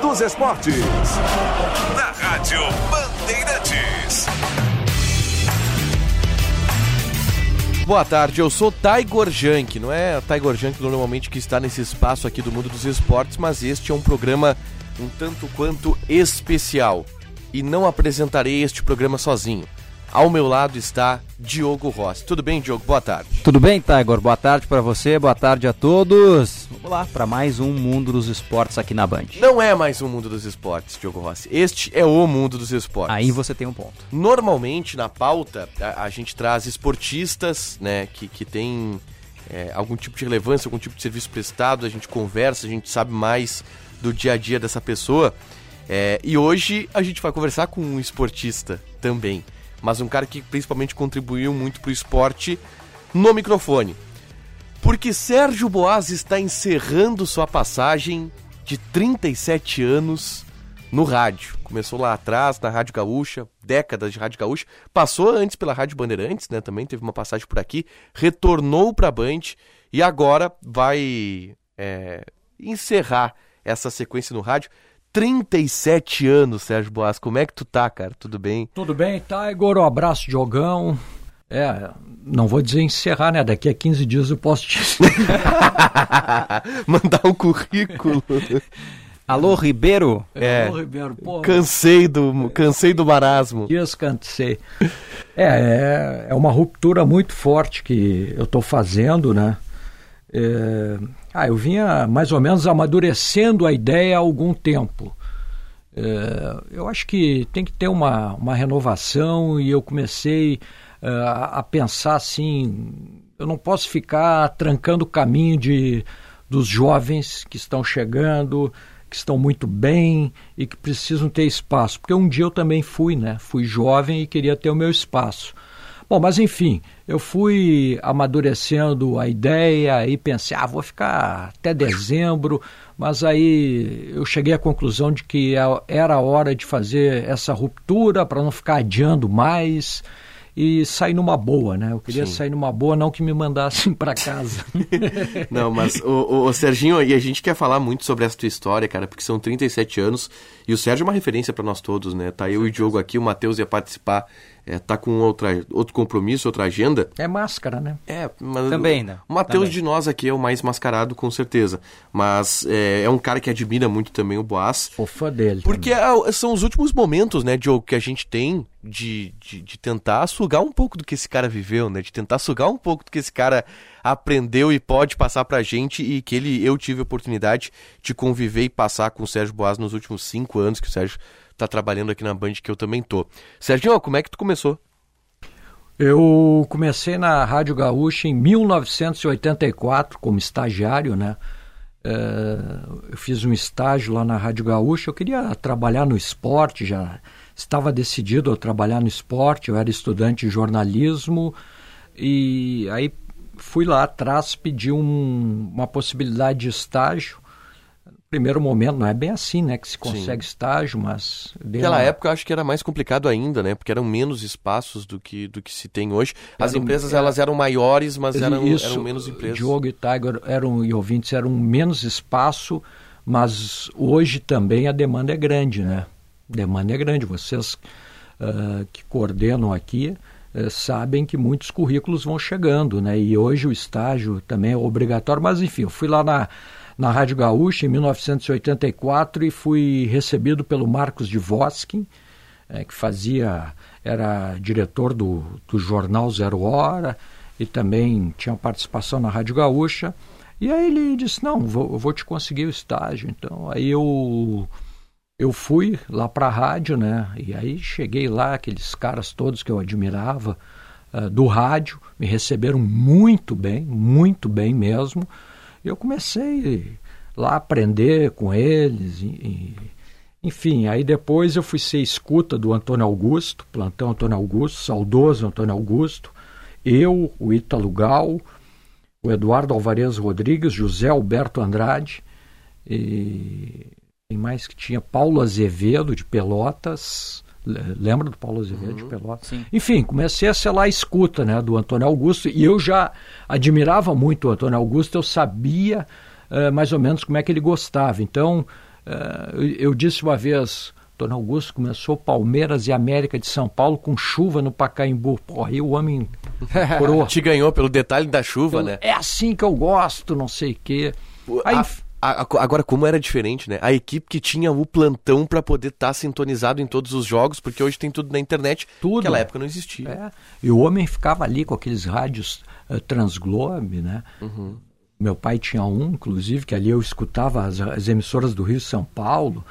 dos esportes. Na Rádio Bandeirantes. Boa tarde, eu sou Taigor Jank, não é Taigor Jank normalmente que está nesse espaço aqui do mundo dos esportes, mas este é um programa um tanto quanto especial. E não apresentarei este programa sozinho. Ao meu lado está Diogo Rossi. Tudo bem, Diogo? Boa tarde. Tudo bem, Tiger? Boa tarde para você, boa tarde a todos. Vamos lá para mais um Mundo dos Esportes aqui na Band. Não é mais um Mundo dos Esportes, Diogo Rossi. Este é o Mundo dos Esportes. Aí você tem um ponto. Normalmente, na pauta, a, a gente traz esportistas, né, que, que tem é, algum tipo de relevância, algum tipo de serviço prestado, a gente conversa, a gente sabe mais do dia a dia dessa pessoa. É, e hoje a gente vai conversar com um esportista também mas um cara que principalmente contribuiu muito para o esporte no microfone. Porque Sérgio Boas está encerrando sua passagem de 37 anos no rádio. Começou lá atrás, na Rádio Gaúcha, décadas de Rádio Gaúcha. Passou antes pela Rádio Bandeirantes, né? Também teve uma passagem por aqui. Retornou para a Band e agora vai é, encerrar essa sequência no rádio. 37 anos, Sérgio Boas. Como é que tu tá, cara? Tudo bem? Tudo bem, Tiger. Um abraço, Diogão. É, não vou dizer encerrar, né? Daqui a 15 dias eu posso te. Mandar um currículo. Alô, Ribeiro? É. Alô, Ribeiro. Pô, cansei do, cansei do marasmo. Dias cansei. É, é, é uma ruptura muito forte que eu estou fazendo, né? É, ah, eu vinha mais ou menos amadurecendo a ideia há algum tempo. É, eu acho que tem que ter uma, uma renovação e eu comecei é, a pensar assim: eu não posso ficar trancando o caminho de, dos jovens que estão chegando, que estão muito bem e que precisam ter espaço. Porque um dia eu também fui, né? Fui jovem e queria ter o meu espaço. Bom, mas enfim, eu fui amadurecendo a ideia e pensei, ah, vou ficar até dezembro, mas aí eu cheguei à conclusão de que era a hora de fazer essa ruptura para não ficar adiando mais e sair numa boa, né? Eu queria Sim. sair numa boa, não que me mandassem para casa. não, mas o, o, o, Serginho, e a gente quer falar muito sobre essa tua história, cara, porque são 37 anos e o Sérgio é uma referência para nós todos, né? Tá eu e o Diogo aqui, o Matheus ia participar é, tá com outra, outro compromisso, outra agenda. É máscara, né? É, mas também, né? O Matheus de nós aqui é o mais mascarado, com certeza. Mas é, é um cara que admira muito também o Boas. Fã dele. Porque é, são os últimos momentos, né, Diogo, que a gente tem de, de, de, tentar sugar um pouco do que esse cara viveu, né? De tentar sugar um pouco do que esse cara aprendeu e pode passar pra gente e que ele, eu tive a oportunidade de conviver e passar com o Sérgio Boas nos últimos cinco anos que o Sérgio tá trabalhando aqui na Band, que eu também tô. Serginho, como é que tu começou? Eu comecei na Rádio Gaúcha em 1984 como estagiário, né? É, eu fiz um estágio lá na Rádio Gaúcha. Eu queria trabalhar no esporte, já estava decidido a trabalhar no esporte. Eu era estudante de jornalismo e aí fui lá atrás pedir um, uma possibilidade de estágio primeiro momento não é bem assim, né, que se consegue Sim. estágio, mas naquela uma... época eu acho que era mais complicado ainda, né, porque eram menos espaços do que do que se tem hoje. As era, empresas era... elas eram maiores, mas eram, Isso, eram menos empresas. Diogo e Tiger eram e ouvintes eram menos espaço, mas hoje também a demanda é grande, né? A demanda é grande. Vocês uh, que coordenam aqui uh, sabem que muitos currículos vão chegando, né? E hoje o estágio também é obrigatório, mas enfim, eu fui lá na na Rádio Gaúcha em 1984 e fui recebido pelo Marcos de Voskin, é, que fazia, era diretor do, do jornal Zero Hora e também tinha participação na Rádio Gaúcha. E aí ele disse, não, vou, vou te conseguir o estágio. Então aí eu eu fui lá para a rádio, né? E aí cheguei lá, aqueles caras todos que eu admirava uh, do rádio, me receberam muito bem, muito bem mesmo eu comecei lá a aprender com eles. E, enfim, aí depois eu fui ser escuta do Antônio Augusto, plantão Antônio Augusto, saudoso Antônio Augusto, eu, o Ítalo Gal, o Eduardo Alvarez Rodrigues, José Alberto Andrade, e quem mais que tinha? Paulo Azevedo, de Pelotas, Lembra do Paulo Azevedo uhum, de Pelotas? Sim. Enfim, comecei a ser lá a escuta né, do Antônio Augusto e eu já admirava muito o Antônio Augusto, eu sabia uh, mais ou menos como é que ele gostava. Então, Uh, eu, eu disse uma vez, Dona Augusto começou Palmeiras e América de São Paulo com chuva no Pacaembu. Porra, aí o homem. Te ganhou pelo detalhe da chuva, eu, né? É assim que eu gosto, não sei o quê. Aí, a, a, agora, como era diferente, né? A equipe que tinha o plantão para poder estar tá sintonizado em todos os jogos, porque hoje tem tudo na internet. Tudo. Naquela época não existia. É. E o homem ficava ali com aqueles rádios uh, Transglobe, né? Uhum. Meu pai tinha um, inclusive, que ali eu escutava as, as emissoras do Rio e São Paulo.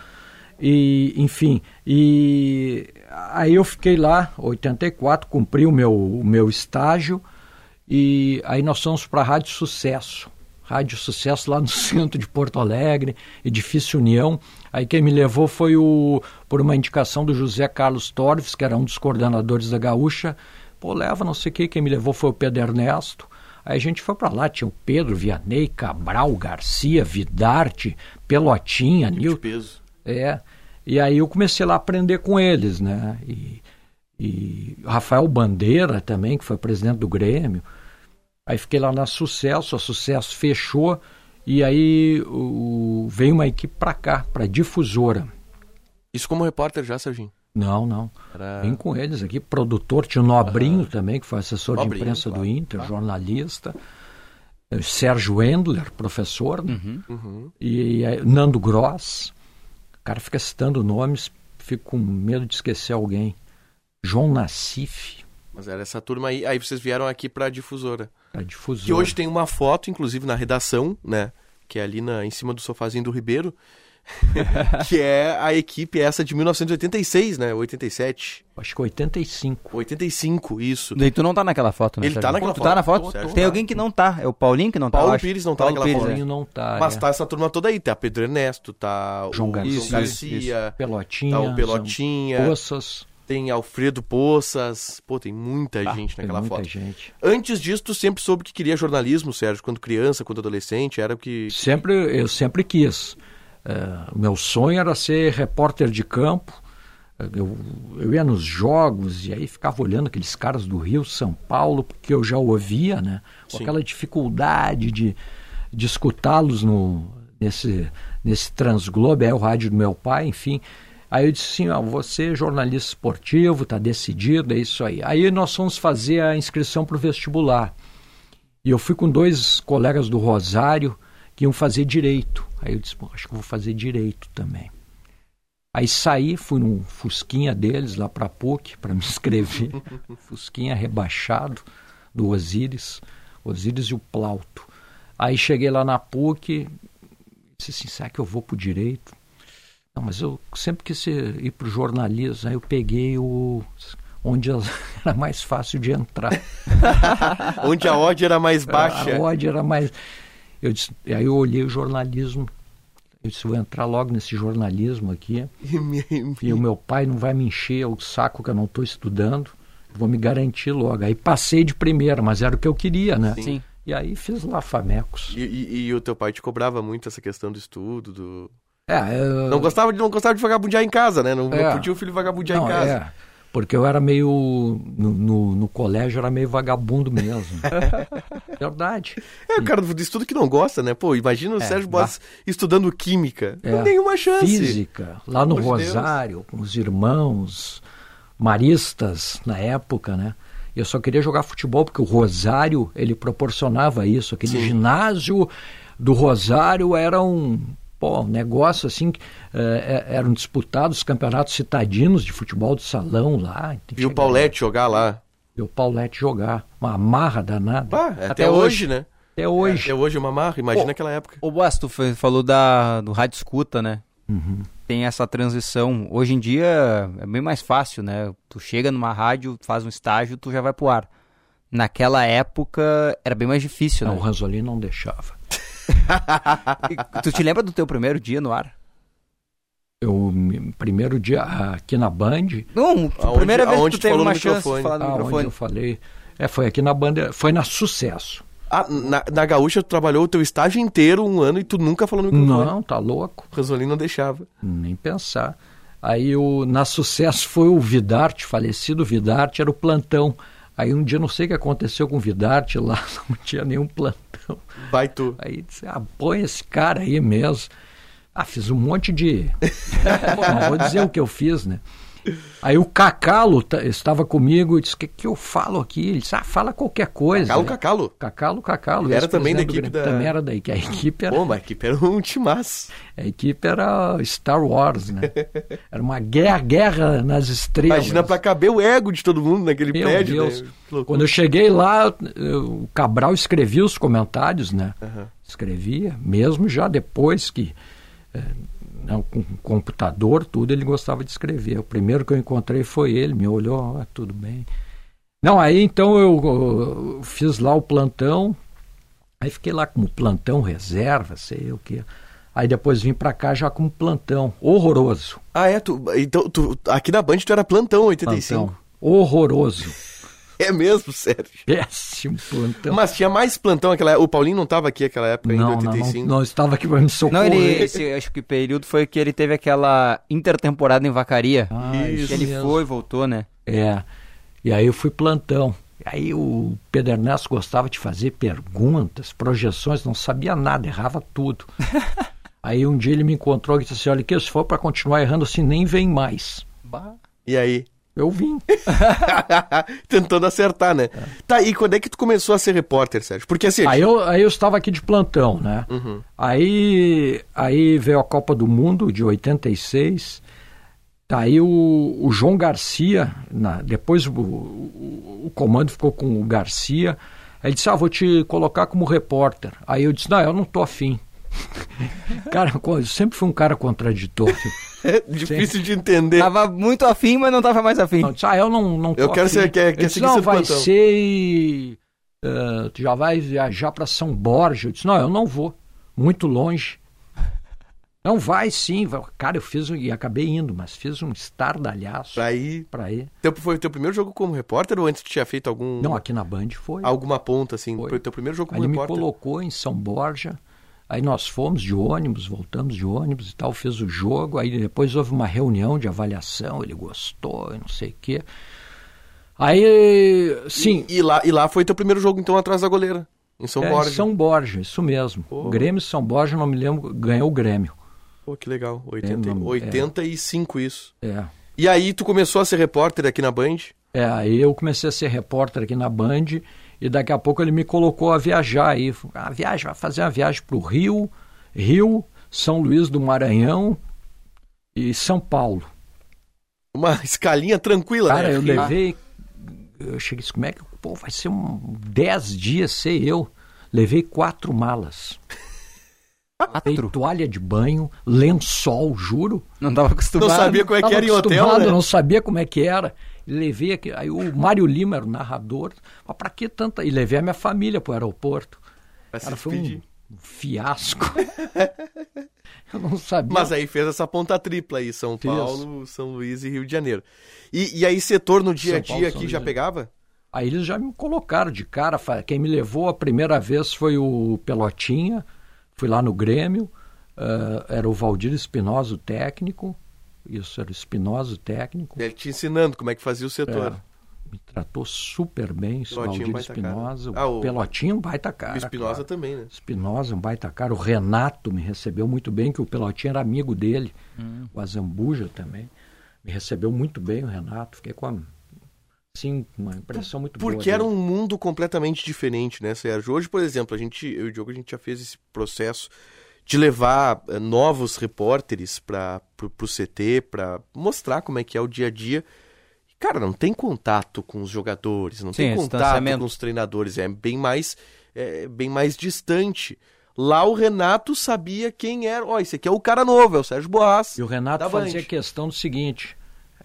E, enfim, e aí eu fiquei lá, 84, cumpri o meu, o meu estágio, e aí nós fomos para a Rádio Sucesso. Rádio Sucesso lá no centro de Porto Alegre, Edifício União. Aí quem me levou foi o, por uma indicação do José Carlos Torres, que era um dos coordenadores da Gaúcha. Pô, leva não sei o que, quem me levou foi o Pedro Ernesto. Aí a gente foi para lá, tinha o Pedro, Vianney, Cabral, Garcia, Vidarte, Pelotinha, Nil. peso. É. E aí eu comecei lá a aprender com eles, né? E, e Rafael Bandeira também, que foi presidente do Grêmio. Aí fiquei lá na Sucesso, a Sucesso fechou e aí o, veio uma equipe para cá, para difusora. Isso como repórter já, Serginho? Não, não. Era... Vim com eles aqui. Produtor, tinha o Nobrinho uhum. também, que foi assessor Nobrinho, de imprensa claro. do Inter, claro. jornalista. Eh, Sérgio Endler, professor. Né? Uhum. Uhum. E, e Nando Gross. O cara fica citando nomes, fico com medo de esquecer alguém. João Nassif. Mas era essa turma aí. Aí vocês vieram aqui para a difusora. A difusora. Que hoje tem uma foto, inclusive, na redação, né? Que é ali na, em cima do sofazinho do Ribeiro. que é a equipe essa de 1986, né? 87. Acho que 85. 85, isso. E tu não tá naquela foto, né? Ele tá naquela tu foto. tá na foto? Tô, tô, Tem alguém que não tá. É o Paulinho que não tá. Paulo Pires não tá Paulo naquela Pires, foto. Paulinho não tá. Mas é. tá essa turma toda aí. Tá Pedro Ernesto, tá João o Garcia, João Garcia isso. Pelotinha, tá o Pelotinha. Poças. Tem Alfredo Poças. Pô, tem muita ah, gente naquela muita foto. Gente. Antes disso, tu sempre soube que queria jornalismo, Sérgio, quando criança, quando adolescente, era o que. Sempre, eu sempre quis. Uh, meu sonho era ser repórter de campo. Eu, eu ia nos jogos e aí ficava olhando aqueles caras do Rio, São Paulo, porque eu já ouvia, né? Com Sim. aquela dificuldade de, de escutá-los no, nesse, nesse Transglobe, é o rádio do meu pai, enfim. Aí eu disse assim, ó, você é jornalista esportivo, tá decidido, é isso aí. Aí nós fomos fazer a inscrição para o vestibular. E eu fui com dois colegas do Rosário que iam fazer direito. Aí eu disse, acho que vou fazer direito também. Aí saí, fui num Fusquinha deles lá para PUC para me inscrever. Fusquinha rebaixado do Osíris, Osíris e o Plauto. Aí cheguei lá na PUC, disse assim, será que eu vou pro direito? Não, mas eu sempre quis ir para o jornalismo, aí eu peguei o onde era mais fácil de entrar. onde a odd era mais baixa. A odd era mais. Eu disse, aí eu olhei o jornalismo. Eu disse, vou entrar logo nesse jornalismo aqui. e o meu pai não vai me encher o saco que eu não estou estudando. Vou me garantir logo. Aí passei de primeira, mas era o que eu queria, né? Sim. E aí fiz lá famecos. E, e, e o teu pai te cobrava muito essa questão do estudo, do... É, eu... Não gostava de não gostava de vagabundear em casa, né? Não, é. não podia o filho vagabundear não, em casa. É. Porque eu era meio. No, no, no colégio era meio vagabundo mesmo. Verdade. É, o cara do estudo que não gosta, né? Pô, imagina o é, Sérgio Boas estudando química. É, nenhuma chance. Física. Lá no Rosário, com os irmãos maristas na época, né? Eu só queria jogar futebol porque o Rosário ele proporcionava isso. Aquele Sim. ginásio do Rosário era um pô, um negócio assim, é, é, eram disputados campeonatos citadinos de futebol de salão lá. E o Paulette lá. jogar lá. E o Paulette jogar. Uma marra danada. Ah, até, até hoje, hoje, né? Até hoje. até hoje uma marra, imagina aquela época. O Boas, tu falou da, do rádio escuta, né? Uhum. Tem essa transição. Hoje em dia é bem mais fácil, né? Tu chega numa rádio, faz um estágio, tu já vai pro ar. Naquela época era bem mais difícil, não, né? O Ranzolin não deixava. tu te lembra do teu primeiro dia no ar? Eu, primeiro dia aqui na Band. Não, a primeira vez que tu teve uma chance de falar no ah, microfone. eu falei. É, foi aqui na Band, foi na Sucesso. Ah, na, na Gaúcha tu trabalhou o teu estágio inteiro, um ano, e tu nunca falou no microfone? Não, tá louco. O Ranzolin não deixava. Nem pensar. Aí o, na Sucesso foi o Vidarte, falecido Vidarte, era o plantão. Aí um dia não sei o que aconteceu com o Vidarte lá, não tinha nenhum plantão. Vai tu. Aí disse, ah, põe esse cara aí mesmo. Ah, fiz um monte de. Não vou dizer o que eu fiz, né? Aí o Cacalo estava comigo e disse: O que, que eu falo aqui? Ele disse: Ah, fala qualquer coisa. Cacalo, né? Cacalo. Cacalo, Cacalo. Era também da equipe da- Também era da equipe. A equipe era, Pô, mas a equipe era um timaço. a equipe era Star Wars, né? Era uma guerra, guerra nas estrelas. Imagina pra caber o ego de todo mundo naquele Meu prédio, Deus. né? Que loucura. Quando eu cheguei lá, o Cabral escrevia os comentários, né? Aham. Escrevia, mesmo já depois que, eh, né, com computador, tudo, ele gostava de escrever. O primeiro que eu encontrei foi ele, me olhou, ah, tudo bem. Não, aí então eu, eu fiz lá o plantão, aí fiquei lá como plantão reserva, sei o quê. Aí depois vim pra cá já como plantão, horroroso. Ah, é? Tu, então, tu, aqui na Band tu era plantão 85. Plantão, horroroso, É mesmo, Sérgio. péssimo plantão. Mas tinha mais plantão naquela época. O Paulinho não tava aqui naquela época ainda, Não, não, 85. não, não estava aqui para me Não, socorrer. ele, esse, acho que o período foi que ele teve aquela intertemporada em Vacaria. Ah, que isso ele mesmo. foi, voltou, né? É. E aí eu fui plantão. Aí o Pedro Ernesto gostava de fazer perguntas, projeções, não sabia nada, errava tudo. aí um dia ele me encontrou e disse assim: Olha, que se for para continuar errando assim, nem vem mais. E aí? Eu vim. Tentando acertar, né? Tá, e quando é que tu começou a ser repórter, Sérgio? Porque assim, Aí eu, aí eu estava aqui de plantão, né? Uhum. Aí, aí veio a Copa do Mundo de 86. Aí o, o João Garcia, na- depois o, o- o comando ficou com o Garcia. Ele disse: Ah, vou te colocar como repórter. Aí eu disse: Não, eu não tô afim. cara, eu sempre fui um cara contraditório. é difícil de entender. Tava muito afim, mas não tava mais afim. Não, eu disse, ah, eu não, não Eu quero afim." ser- quer- quer disse, não, vai plantão." ser. eh, tu já vai viajar para São Borja. Eu disse, não, eu não vou. Muito longe. Não vai sim. vai." Cara, eu fiz um- e acabei indo, mas fiz um estardalhaço Aí, para ir. teu, foi o teu primeiro jogo como repórter ou antes tu tinha feito algum Não, aqui na Band foi. alguma ponta assim? Foi. Foi o teu primeiro jogo como Ele me repórter? colocou em São Borja. Aí nós fomos de ônibus, voltamos de ônibus e tal, fez o jogo. Aí depois houve uma reunião de avaliação, ele gostou e não sei o quê. Aí, sim, E, e lá, e lá foi teu primeiro jogo então atrás da goleira, em São é, Borja. São Borja, isso mesmo. Pô. Grêmio São Borja, não me lembro, ganhou o Grêmio. Pô, que legal. 80, É, não- 85 isso. É. E aí tu começou a ser repórter aqui na Band? É, aí eu comecei a ser repórter aqui na Band e daqui a pouco ele me colocou a viajar aí. A viagem, vai fazer uma viagem para o Rio, Rio, São Luís do Maranhão e São Paulo. Uma escalinha tranquila, Cara, né? eu levei. Eu cheguei como é que. Pô, vai ser um 10 dias sei eu. Levei quatro malas. Quatro? toalha de banho, lençol, juro. Não tava Não acostumado. sabia como é que era em hotel, acostumado, né? não sabia como é que era. Levei aqui, aí o Mário Lima era o narrador. Mas pra que tanta? E levei a minha família pro aeroporto. Pra Cara, foi um, um fiasco. Eu não sabia. Mas aí fez essa ponta tripla aí, São. Paulo, São Luís e Rio de Janeiro. E, e aí setor no dia a São Paulo, dia São aqui já pegava? Aí eles já me colocaram de cara. Quem me levou a primeira vez foi o Pelotinha. Fui lá no Grêmio. ah, era o Valdir Espinosa, o técnico. Isso, era o Espinosa, o técnico. Ele te ensinando como é que fazia o setor. É, me tratou super bem, esse Pelotinha, Valdir. Espinosa. Ah, o- o Pelotinha, um baita cara. o Espinosa claro. também, né? Espinosa, um baita cara. O Renato me recebeu muito bem, que o Pelotinha era amigo dele. O Azambuja também. Me recebeu muito bem o Renato. Fiquei com a, assim, uma impressão muito boa. Porque era dele. um mundo completamente diferente, né, Sérgio? Hoje, por exemplo, a gente, eu e o Diogo, a gente já fez esse processo de levar eh, novos repórteres para pro CT, para mostrar como é que é o dia a dia. Cara, não tem contato com os jogadores, não Sim, tem contato com os treinadores, é bem mais, é bem mais distante. Lá o Renato sabia quem era. Ó, esse aqui é o cara novo, é o Sérgio Boas. E o Renato fazia questão do seguinte: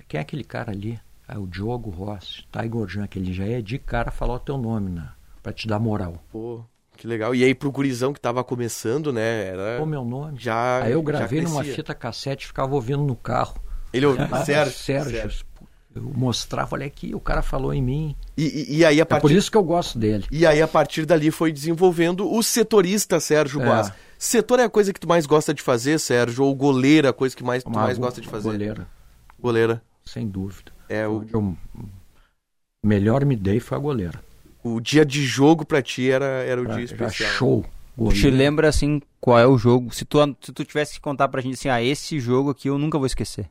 quem é aquele cara ali? É o Diogo Rossi, Tiger Jean, que ele já é de cara falar o teu nome, né? Pra te dar moral. Pô, que legal. E aí pro gurizão que tava começando, né, era... O meu nome? Já, Aí eu já gravei numa fita cassete e ficava ouvindo no carro. Ele, Ah, Sérgio, Sérgio. Sérgio. Eu mostrava, olha aqui, o cara falou em mim. E, e- e aí a É por partir isso que eu gosto dele. e aí a partir dali foi desenvolvendo o setorista Sérgio É. Boas. Setor é a coisa que tu mais gosta de fazer, Sérgio, ou goleira, a coisa que mais tu mais go- gosta de fazer? Goleira, Goleira. sem dúvida. É o, Onde eu melhor me dei foi a goleira. O dia de jogo pra ti era era o dia especial. show. Goleiro. Te lembra, assim, qual é o jogo? Se tu, se tu tivesse que contar pra gente assim, ah, esse jogo aqui eu nunca vou esquecer.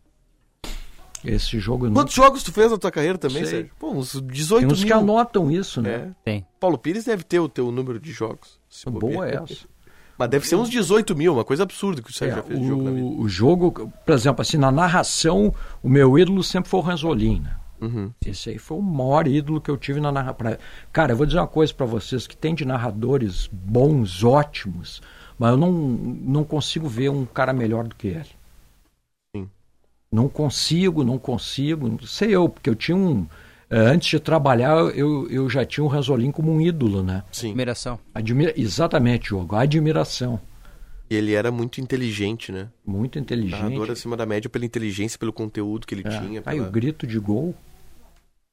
Esse jogo... Quantos nunca... jogos tu fez na tua carreira também, Sei. Sérgio? Pô, uns 18 Tem uns mil. que anotam isso, né? É. Tem. Paulo Pires deve ter o teu número de jogos. Boa é essa. Mas deve ser uns 18 mil, uma coisa absurda que o Sérgio é, já fez o, jogo na vida. O jogo, por exemplo, assim, na narração, o meu ídolo sempre foi o Ranzolin, né? Uhum. Esse aí foi o maior ídolo que eu tive na narração. Cara, eu vou dizer uma coisa para vocês, que tem de narradores bons, ótimos, mas eu não, não consigo ver um cara melhor do que ele. Sim. Não consigo, não consigo, não sei eu, porque eu tinha um... Eh, antes de trabalhar, eu, eu já tinha o Ranzolin como um ídolo, né? Sim. Admiração. Admira... Exatamente, Diogo, admiração. E ele era muito inteligente, né? Muito inteligente. Narrador acima da média pela inteligência, pelo conteúdo que ele é. tinha. Pela... Aí o grito de gol.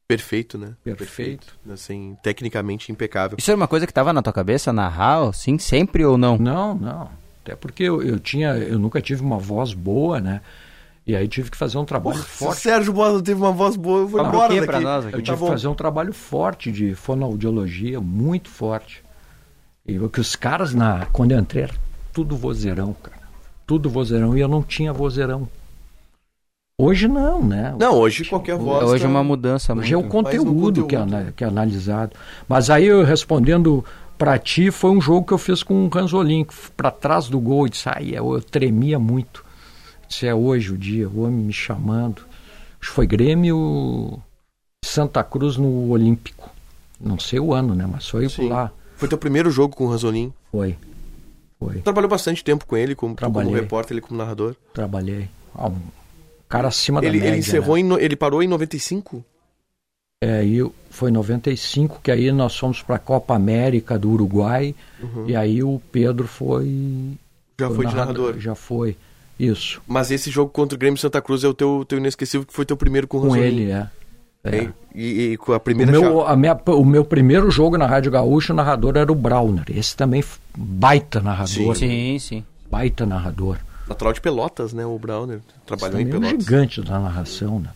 Perfeito, né? Perfeito. Perfeito. Assim, tecnicamente impecável. Isso era uma coisa que estava na tua cabeça, narrar, sim, sempre ou não? Não, não. Até porque eu, eu tinha, eu nunca tive uma voz boa, né? E aí tive que fazer um trabalho forte. Se o Sérgio Bosa teve uma voz boa, eu vou embora daqui. Nós aqui. Eu tive tá que fazer um trabalho forte de fonoaudiologia, muito forte. E o que os caras, na, quando eu entrei, era tudo vozeirão, cara. Tudo vozeirão. E eu não tinha vozeirão. Hoje não, né? Não, hoje qualquer voz. Hoje é uma mudança. Hoje muito. é o conteúdo, conteúdo. Que, é, que é analisado. Mas aí eu respondendo para ti, foi um jogo que eu fiz com o Ranzolin, para trás do gol, e disse, ai, eu, eu tremia muito. Se é hoje o dia, o homem me chamando. Acho que foi Grêmio Santa Cruz no Olímpico. Não sei o ano, né? Mas foi Sim. lá. Foi teu primeiro jogo com o Ranzolin? Foi. Foi. Trabalhou bastante tempo com ele, como, como repórter, ele como narrador? Trabalhei. Ah, cara acima ele, da média. Ele encerrou né? em, ele parou em 95? É, e foi em 95 que aí nós fomos para a Copa América do Uruguai uhum. e aí o Pedro foi já foi, foi narrador, narrador, já foi isso. Mas esse jogo contra o Grêmio Santa Cruz é o teu, teu inesquecível que foi teu primeiro com o Com ele, é. É. E, e, com a primeira o meu, a minha, o meu primeiro jogo na Rádio Gaúcha, o narrador era o Browner. Esse também baita narrador. Sim, sim. Baita narrador. Natural de Pelotas, né? O Browner. Trabalhou em Pelotas. É um gigante da narração, né?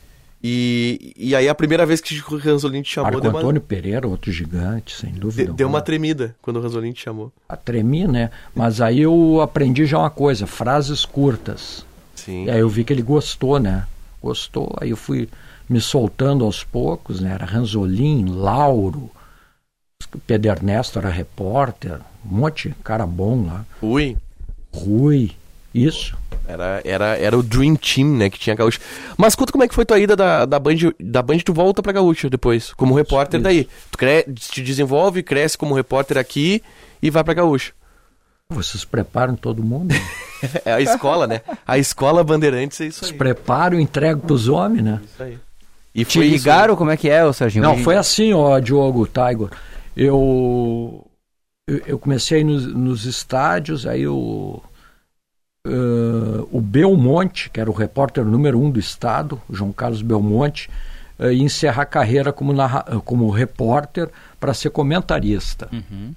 E, e aí a primeira vez que o Ranzolin te chamou... Marco Antônio uma... Pereira, outro gigante, sem dúvida. Deu uma tremida quando o Ranzolin te chamou. A tremi, né? Mas aí eu aprendi já uma coisa, frases curtas. Sim. E aí eu vi que ele gostou, né? Gostou, aí eu fui me soltando aos poucos, né? Era Ranzolin, Lauro, Pedro Ernesto era repórter, um monte de cara bom lá. Rui. Rui, isso. Era, era, era o Dream Team, né, que tinha Gaúcho. Mas conta como é que foi tua ida da, da Band, da Band tu volta pra Gaúcho depois, como repórter isso. daí. Tu cre te desenvolve, cresce como repórter aqui e vai pra Gaúcho. Vocês preparam todo mundo? é a escola, né? A escola Bandeirantes é isso aí. Se preparam, entrego pros homens, né? Isso aí. E Te ligaram? Isso? Como é que é, o Serginho? Não, foi assim, ó, Diogo, Tiger. Eu, eu, eu comecei nos, nos estádios, aí o, uh, o Belmonte, que era o repórter número um do estado, João Carlos Belmonte, uh, ia encerrar a carreira como, narra, como repórter para ser comentarista. Uhum.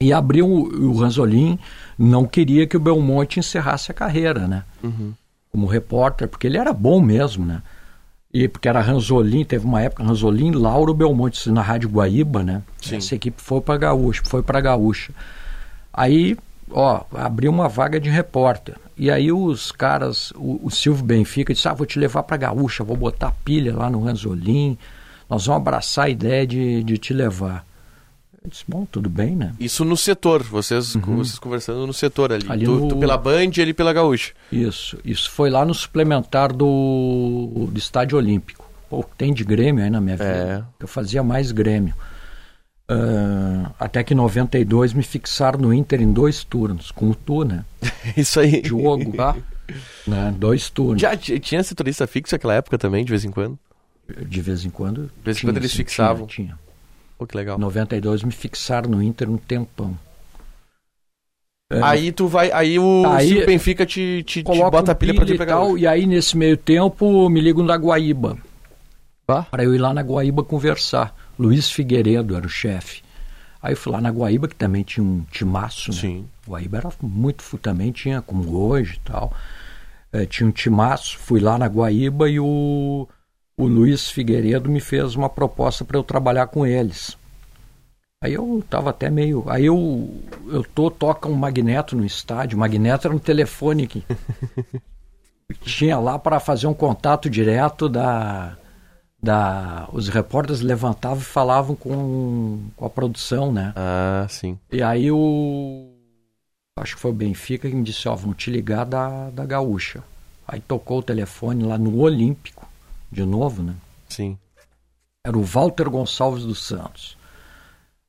E abriu o, o Ranzolin, não queria que o Belmonte encerrasse a carreira, né? Uhum. Como repórter, porque ele era bom mesmo, né? E porque era Ranzolin, teve uma época Ranzolin, Lauro Belmonte na Rádio Guaíba, né? Sim. Essa equipe foi para Gaúcha, foi para Gaúcha. Aí, ó, abriu uma vaga de repórter. E aí os caras, o, o Silvio Benfica disse: "Ah, vou te levar para Gaúcha, vou botar pilha lá no Ranzolin. Nós vamos abraçar a ideia de, de te levar". Eu disse, bom, tudo bem, né? Isso no setor, vocês, uhum. vocês conversando no setor ali. ali tu, no... tu, pela Band e ele pela Gaúcha. Isso, isso foi lá no suplementar do, do Estádio Olímpico. Pô, tem de Grêmio aí na minha vida. É. Eu fazia mais Grêmio. Uh, até que em 92 me fixaram no Inter em dois turnos, com o tu, né? Isso aí. Jogo, tá? né? Dois turnos. Já tinha setorista fixo naquela época também, de vez em quando? De vez em quando. De vez em quando eles fixavam. Tinha. tinha. Pô, que legal. 92 me fixaram no Inter um tempão. É, aí tu vai, aí o aí, Benfica te, te, te bota a pilha, pra te pegar. E, e aí nesse meio tempo me ligam da Guaíba. Ah? Para eu ir lá na Guaíba conversar. Luiz Figueiredo era o chefe. Aí eu fui lá na Guaíba, que também tinha um timaço, né? Sim. Guaíba era muito, também tinha, como hoje e tal. É, tinha um timaço, fui lá na Guaíba e o o Luiz Figueiredo me fez uma proposta para eu trabalhar com eles. Aí eu tava até meio. Aí eu, eu tô, toca um magneto no estádio. O magneto era um telefone que tinha lá para fazer um contato direto da. Da os repórteres levantavam e falavam com, com a produção, né? Ah, sim. E aí o. Acho que foi o Benfica que me disse, ó, vão te ligar da, da gaúcha. Aí tocou o telefone lá no Olímpico, de novo, né? Sim. Era o Walter Gonçalves dos Santos.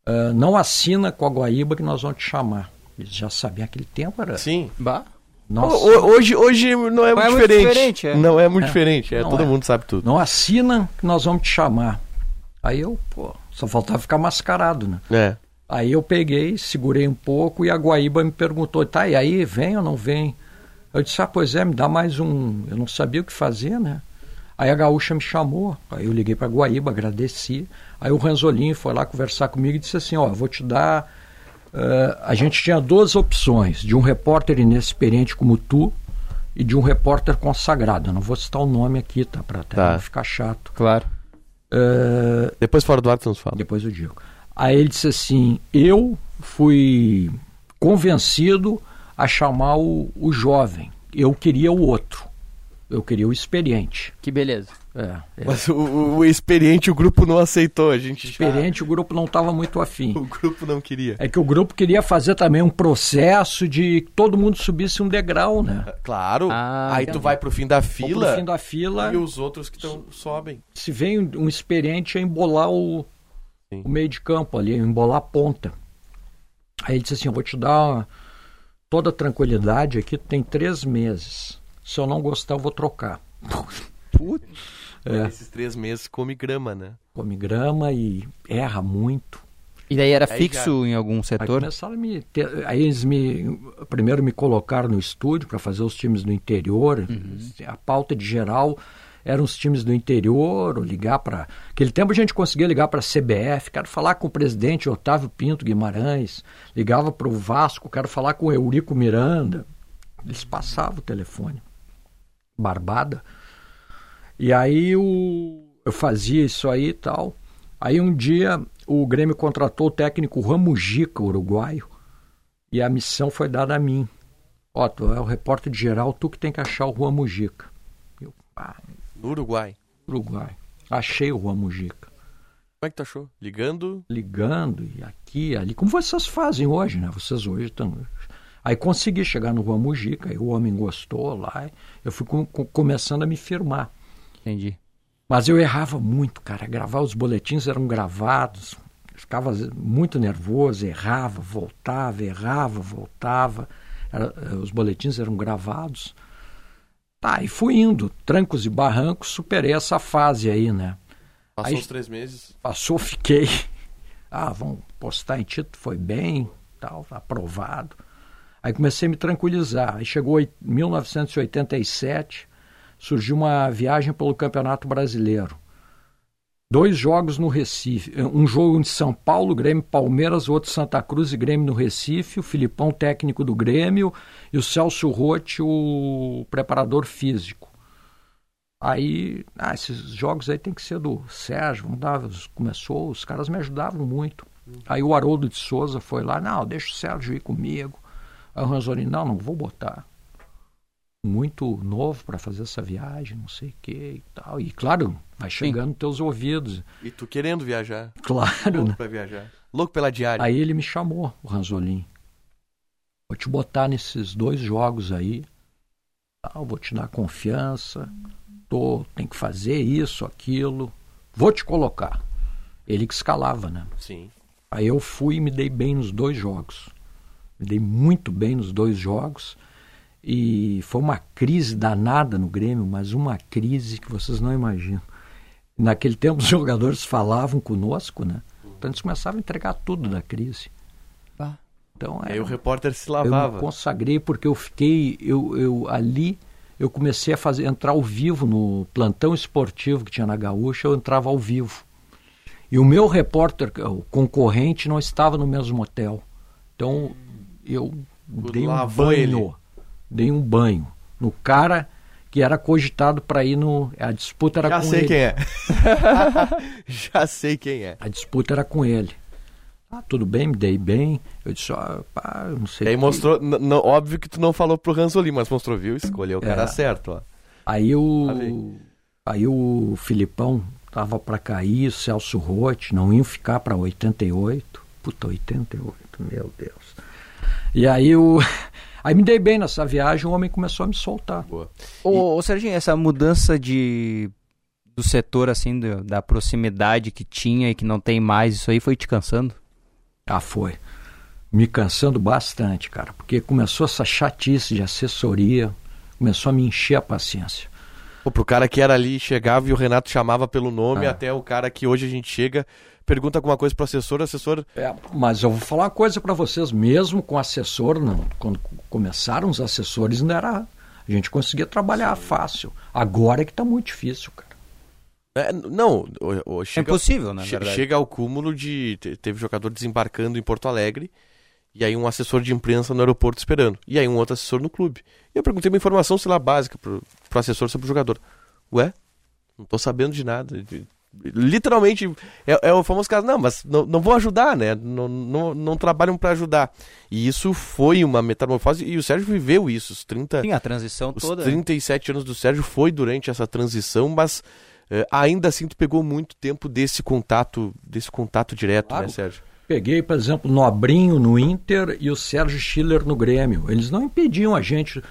Uh, não assina com a Guaíba que nós vamos te chamar. Eles já sabiam aquele tempo, era. Sim. Bah. Nossa. Hoje, hoje não é, Não muito, é muito diferente. diferente, é. Não é muito É. diferente. É, Não todo é. mundo sabe tudo. Não assina que nós vamos te chamar. Aí eu, pô, só faltava ficar mascarado, né? É. Aí eu peguei, segurei um pouco e a Guaíba me perguntou, tá, e aí, vem ou não vem? Eu disse, ah, pois é, me dá mais um. Eu não sabia o que fazer, né? Aí a gaúcha me chamou, aí eu liguei para Guaíba, agradeci. Aí o Ranzolin foi lá conversar comigo e disse assim, ó, vou te dar. Eh, a gente tinha duas opções, de um repórter inexperiente como tu e de um repórter consagrado. Eu não vou citar o nome aqui, tá? Pra até Tá. não ficar chato. Claro. Eh, Depois fora do ar tu nos fala. depois eu digo. Aí ele disse assim: Eu fui convencido a chamar o, o jovem. Eu queria o outro. Eu queria o experiente. Que beleza. É, é. Mas o, o- experiente o grupo não aceitou. A gente já- Experiente, o grupo não estava muito afim. O grupo não queria. É que o grupo queria fazer também um processo de que todo mundo subisse um degrau, né? Claro. Ah, Aí tu vai pro fim da fila Pro fim da fila, e os outros que tão, sobem. se vem um experiente a embolar o, o meio de campo ali, embolar a ponta. Aí ele disse assim, eu vou te dar toda a tranquilidade aqui, tu tem três meses. Se eu não gostar, eu vou trocar. Putz. É. Esses três meses come grama, né? Come grama e erra muito. E daí era Aí fixo em algum Aí setor? começaram a me ter- aí eles me primeiro me colocaram no estúdio para fazer os times do interior. A pauta de geral eram os times do interior, ou ligar para aquele tempo a gente conseguia ligar para a CBF, quero falar com o presidente Otávio Pinto Guimarães, ligava para o Vasco, quero falar com o Eurico Miranda. Eles passavam o telefone. Barbada. E aí o, eu fazia isso aí e tal. Aí um dia o Grêmio contratou o técnico Ramujica, uruguaio, e a missão foi dada a mim. Ó, tu é o repórter de geral, tu que tem que achar o Juan Mujica. Eu, ah, No Uruguai. Uruguai. Achei o Juan Mujica. Como é que tu achou? Ligando? Ligando e aqui, ali, como vocês fazem hoje, né? Vocês hoje estão. Aí consegui chegar no Juan Mujica, aí o homem gostou lá, eu fui com- com- começando a me firmar. Entendi. Mas eu errava muito, cara. Gravar os boletins eram gravados. Ficava muito nervoso, errava, voltava, errava, voltava. Era- eh, os boletins eram gravados. Tá, e fui indo, trancos e barrancos, superei essa fase aí, né? Passou Aí- os três meses. Passou, fiquei. Ah, vamos postar em título, foi bem, tal, aprovado. Aí comecei a me tranquilizar. Aí chegou em 1987, surgiu uma viagem pelo Campeonato Brasileiro. Dois jogos no Recife. Um jogo em São Paulo, Grêmio Palmeiras, outro Santa Cruz e Grêmio no Recife. O Filipão, técnico do Grêmio, e o Celso Rotti, o preparador físico. Aí, ah, esses jogos aí tem que ser do Sérgio, vamos dar, começou, os caras me ajudavam muito. Aí o Haroldo de Souza foi lá, não, deixa o Sérgio ir comigo. Aí o Ranzoni, não, não vou botar. Muito novo para fazer essa viagem, não sei o que e tal. E claro, vai chegando nos teus ouvidos. E tu querendo viajar. Claro, Louco né? pra viajar. Louco pela diária. Aí ele me chamou, o Ranzolin. Vou te botar nesses dois jogos aí. Tal, vou te dar confiança. Tô, tem que fazer isso, aquilo. Vou te colocar. Ele que escalava, né? Sim. Aí eu fui e me dei bem nos dois jogos. Me dei muito bem nos dois jogos. E foi uma crise danada no Grêmio, mas uma crise que vocês não imaginam. Naquele tempo os jogadores falavam conosco, né? Então eles começavam a entregar tudo da crise. Bah. Então Aí era- o repórter se eu me lavava. consagrei porque eu fiquei, eu, eu ali eu comecei a fazer entrar ao vivo no plantão esportivo que tinha na Gaúcha, eu entrava ao vivo. E o meu repórter, o concorrente, não estava no mesmo hotel. Então eu dei um banho, ele. Dei um banho no cara que era cogitado para ir no, a disputa era Já com sei ele. quem é. Já sei quem é. A disputa era com ele. Ah, tudo bem, me dei bem. Eu disse, ah, pá, não sei. E aí que- mostrou, óbvio que tu não falou pro Ranzolin, mas mostrou, viu? Escolheu o cara É. certo, ó. Aí o, Falei. aí o Filipão tava para cair, o Celso Rotti, não iam ficar para 88. Puta, 88, meu Deus. E aí o. Aí me dei bem nessa viagem, o homem começou a me soltar. Boa. Ô, ô Serginho, essa mudança de do setor, assim, do- da proximidade que tinha e que não tem mais, isso aí foi te cansando? Ah, foi. Me cansando bastante, cara, porque começou essa chatice de assessoria, começou a me encher a paciência. Pô, pro cara que era ali, chegava e o Renato chamava pelo nome, É. até o cara que hoje a gente chega, pergunta alguma coisa pro assessor, o assessor. É, mas eu vou falar uma coisa para vocês, mesmo com assessor, não, quando começaram os assessores, não era. A gente conseguia trabalhar fácil. Agora é que tá muito difícil, cara. É, não, o- o- É chega, impossível, na che- verdade. chega ao cúmulo de. te- Teve jogador desembarcando em Porto Alegre, e aí um assessor de imprensa no aeroporto esperando. E aí um outro assessor no clube. E eu perguntei uma informação, sei lá, básica pro, pro assessor sobre o jogador. Ué? Não tô sabendo de nada. Literalmente, é, é o famoso caso, não, mas não, não vão ajudar, né? Não, não, não trabalham pra ajudar. E isso foi uma metamorfose, e o Sérgio viveu isso, os 30, Sim, a transição os toda. 37 anos do Sérgio foi durante essa transição, mas eh, ainda assim tu pegou muito tempo desse contato, desse contato direto, Claro. né, Sérgio? Peguei, por exemplo, Nobrinho no Inter e o Sérgio Schiller no Grêmio. Eles não impediam a gente,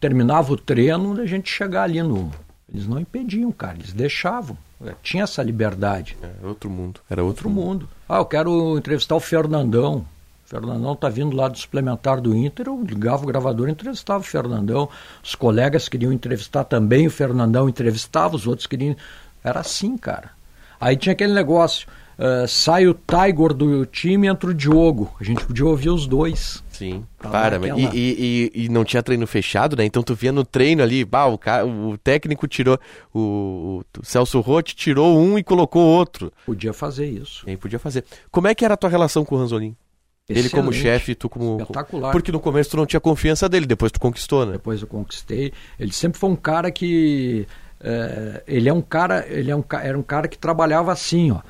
terminava o treino, da gente chegar ali no. Eles não impediam, cara, eles deixavam. É, Tinha essa liberdade. Era outro mundo, era outro, Outro mundo. Ah, eu quero entrevistar o Fernandão. O Fernandão tá vindo lá do suplementar do Inter, eu ligava o gravador e entrevistava o Fernandão. Os colegas queriam entrevistar também o Fernandão, entrevistava, os outros queriam. Era assim, cara. Aí tinha aquele negócio. Eh, sai o Tiger do time e entra o Diogo. A gente podia ouvir os dois. Sim, para, aquela- e, e, e, não tinha treino fechado, né? Então tu via no treino ali, bah, o, ca- o técnico tirou, o, o Celso Rotti tirou um e colocou outro. Podia fazer isso. E aí podia fazer. Como é que era a tua relação com o Ranzolin? Ele como Excelente. chefe, tu como... Espetacular. Porque no começo tu não tinha confiança dele, depois tu conquistou, né? depois eu conquistei. Ele sempre foi um cara que eh, ele é um cara, ele é um, era um cara que trabalhava assim, ó.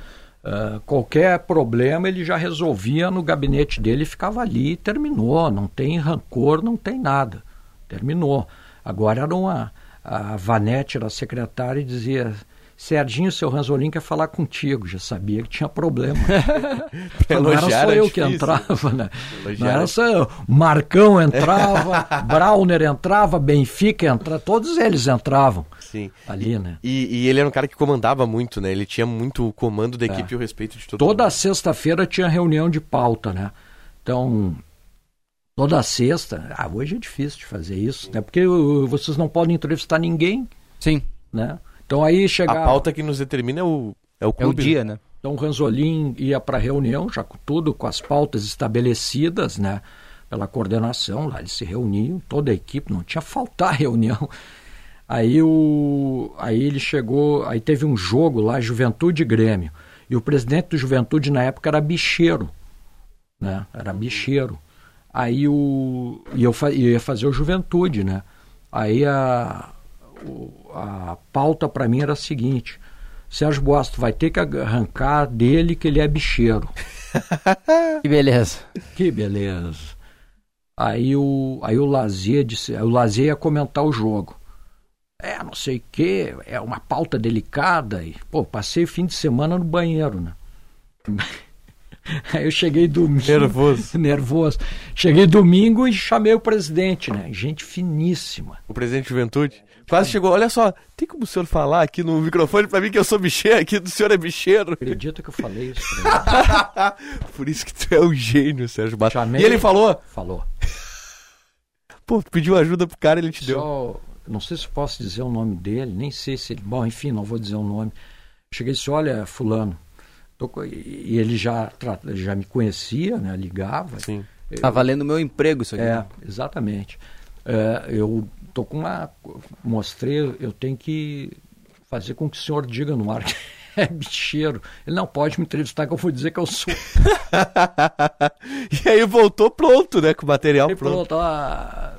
Eh, qualquer problema ele já resolvia no gabinete dele, e ficava ali e terminou. Não tem rancor, não tem nada. Terminou. Agora era uma a Vanete era secretária e dizia Serginho, seu Ranzolin quer falar contigo. Já sabia que tinha problema. não era só eu que entrava, né? Não era só eu. Marcão entrava, Brauner entrava, Benfica entrava, todos eles entravam Sim. ali, né? E, e ele era um cara que comandava muito, né? Ele tinha muito o comando É. da equipe e o respeito de todo Toda mundo. sexta-feira tinha reunião de pauta, né? Então, toda sexta, ah, hoje é difícil de fazer isso, né? Porque uh, vocês não podem entrevistar ninguém, Sim, né? Então aí A chegava, pauta que nos determina é o, é o é o clube. dia, né? então o Ranzolin ia para a reunião, já com tudo, com as pautas estabelecidas, né? Pela coordenação, lá eles se reuniam, toda a equipe, não tinha faltar reunião. Aí, o, aí ele chegou, aí teve um jogo lá, Juventude e Grêmio. E o presidente do Juventude na época era bicheiro, né? Era bicheiro. Aí o e eu fa- ia fazer o Juventude, né? Aí a a pauta para mim era a seguinte: Sérgio Boas, tu vai ter que arrancar dele que ele é bicheiro. Que beleza. Que beleza. Aí o, aí o Lazier disse, o Lazier ia comentar o jogo. É, não sei o quê, é uma pauta delicada. E, pô, passei o fim de semana no banheiro, né? Aí eu cheguei domingo. Nervoso. nervoso. Cheguei domingo e chamei o presidente, né? Gente finíssima. O presidente de juventude. Quase chegou. Olha só, tem como o senhor falar aqui no microfone pra mim que eu sou bicheiro aqui, do senhor é bicheiro? Acredita que eu falei isso pra ele? Por isso que tu é um gênio, Sérgio. Chamei- E ele falou, Falou. pô, tu pediu ajuda pro cara, ele te deu. Não sei se posso dizer o nome dele, nem sei se ele. Bom, enfim, não vou dizer o nome. Cheguei e disse: Olha, Fulano. e ele já, já me conhecia, né? Ligava. Sim. Tá valendo o meu emprego isso aqui. É, exatamente. É, eu tô com uma. Mostrei, eu tenho que fazer com que o senhor diga no ar que é bicheiro. Ele não pode me entrevistar, que eu vou dizer que eu sou. e aí voltou pronto, né? Com o material Ele pronto. tá.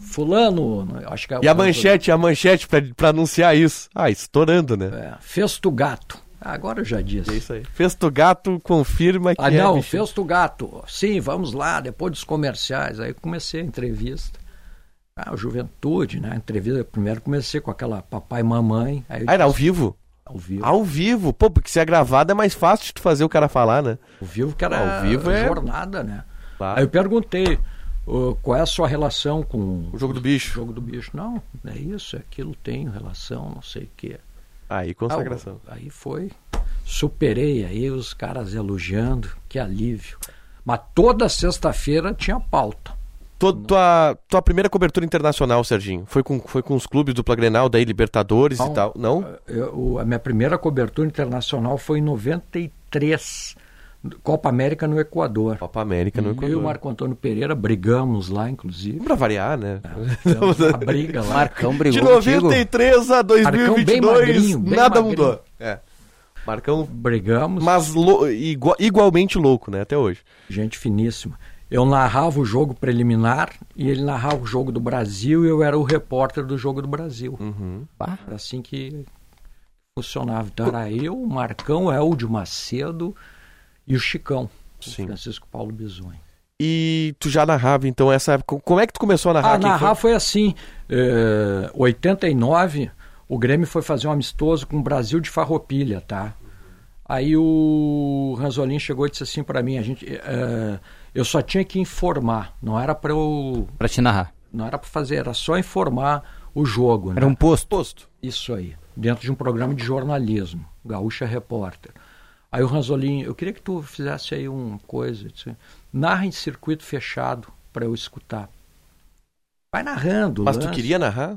Fulano, acho que é E a manchete, a manchete pra, pra anunciar isso. Ah, estourando, né? É, Festo Gato. Agora eu já disse. É isso aí. Festo Gato confirma que Ah, é não, bicho. Festo Gato. Sim, vamos lá, depois dos comerciais. Aí comecei a entrevista. Ah, juventude, né? Entrevista, primeiro comecei com aquela papai e mamãe. Aí Ah, era ao vivo? ao vivo. Ao vivo. Pô, porque se é gravado é mais fácil de tu fazer o cara falar, né? Ao vivo que era Ao vivo é- jornada, né? Claro. Aí eu perguntei qual é a sua relação com O jogo do o bicho. jogo do bicho. Não, é isso, é aquilo, tenho relação, não sei o quê. Aí, consagração. Ah, aí foi. Superei aí os caras elogiando, que alívio. Mas toda sexta-feira tinha pauta. Tua, tua, tua primeira cobertura internacional, Serginho, foi com, foi com os clubes dupla Grenal, daí Libertadores Não. e tal? Não? Eu- o- a minha primeira cobertura internacional foi em 93, Copa América no Equador. Copa América no Eu e o Equador. Marco Antônio Pereira brigamos lá, inclusive. Pra variar, né? Então, a briga lá. Marcão brigou De contigo? 93 a Marcão bem 2022, magrinho, bem nada magrinho. mudou. É. Marcão, Brigamos, mas lou- igua- igualmente louco, né? Até hoje. gente finíssima. Eu narrava o jogo preliminar e ele narrava o jogo do Brasil e eu era o repórter do jogo do Brasil. Uhum. Pá. Assim que funcionava. Então era eu, o Marcão, Eldio Macedo e o Chicão, Sim. Francisco Paulo Bisonho. E tu já narrava, então, essa época. Como é que tu começou a narrar? Ah, Quem narrar foi? foi assim. eh, 89, o Grêmio foi fazer um amistoso com o Brasil de Farroupilha, tá? Aí o Ranzolin chegou e disse assim para mim, a gente, eh, eu só tinha que informar, não era para eu, Pra te narrar. não era para fazer, era só informar o jogo, né? Era um posto. Posto. Isso aí, dentro de um programa de jornalismo, Gaúcha Repórter. Aí o Ranzolin, eu queria que tu fizesse aí uma coisa, narra em circuito fechado para eu escutar. Vai narrando. Mas tu queria narrar?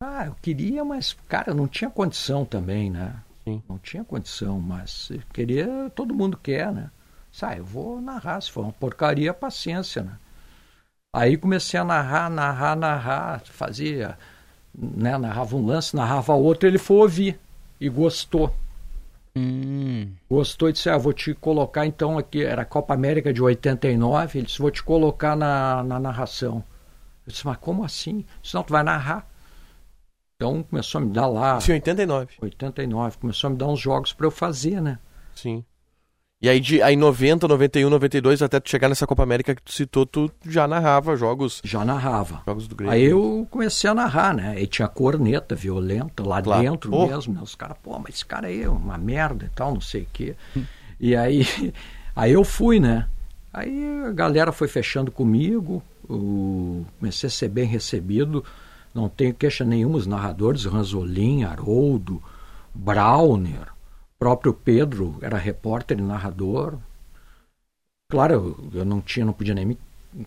Ah, eu queria, mas, cara, não tinha condição também, né? Sim. Não tinha condição, mas queria, todo mundo quer, né? Sai, eu vou narrar, se for uma porcaria, paciência, né? Aí comecei a narrar, narrar, narrar, fazia, né? Narrava um lance, narrava outro, ele foi ouvir e gostou. Hum. Gostou e disse, ah, vou te colocar então aqui, era a Copa América de 89, ele disse, vou te colocar na, na narração. Eu disse, mas como assim? Ele disse, não, tu vai narrar. Então começou a me dar lá, Isso em 89. 89, começou a me dar uns jogos para eu fazer, né? Sim. E aí, de, aí 90, 91, 92, até tu chegar nessa Copa América que tu citou, tu já narrava jogos, Já narrava. jogos do Grêmio. Aí eu comecei a narrar, né? E tinha corneta violenta lá Claro. dentro Oh. mesmo, né? Os caras, pô, mas esse cara aí é uma merda e tal, não sei o quê. E aí, aí eu fui, né? Aí a galera foi fechando comigo, o- comecei a ser bem recebido, não tenho queixa nenhuma, os narradores, Ranzolin, Haroldo, Browner, próprio Pedro era repórter e narrador. Claro, eu, eu não tinha, não podia nem me.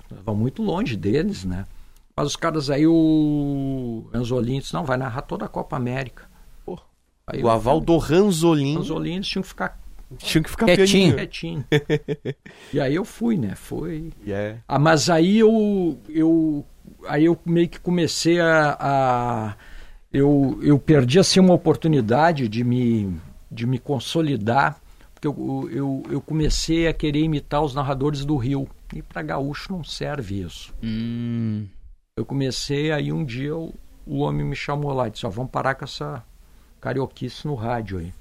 Estava muito longe deles, né? Mas os caras aí, o Ranzolin disse, não, vai narrar toda a Copa América. Pô, Aí o aval do Ranzolin Ranzolin eles tinham que ficar tinha que ficar Quietinho. quietinho. e aí eu fui, né? Foi. E é- Ah, mas aí eu, eu aí eu meio que comecei a, a- eu, eu perdi assim uma oportunidade de me de me consolidar porque eu, eu, eu comecei a querer imitar os narradores do Rio e para gaúcho não serve isso Hum. eu comecei aí um dia o, o homem me chamou lá e disse ó, vamos parar com essa carioquice no rádio aí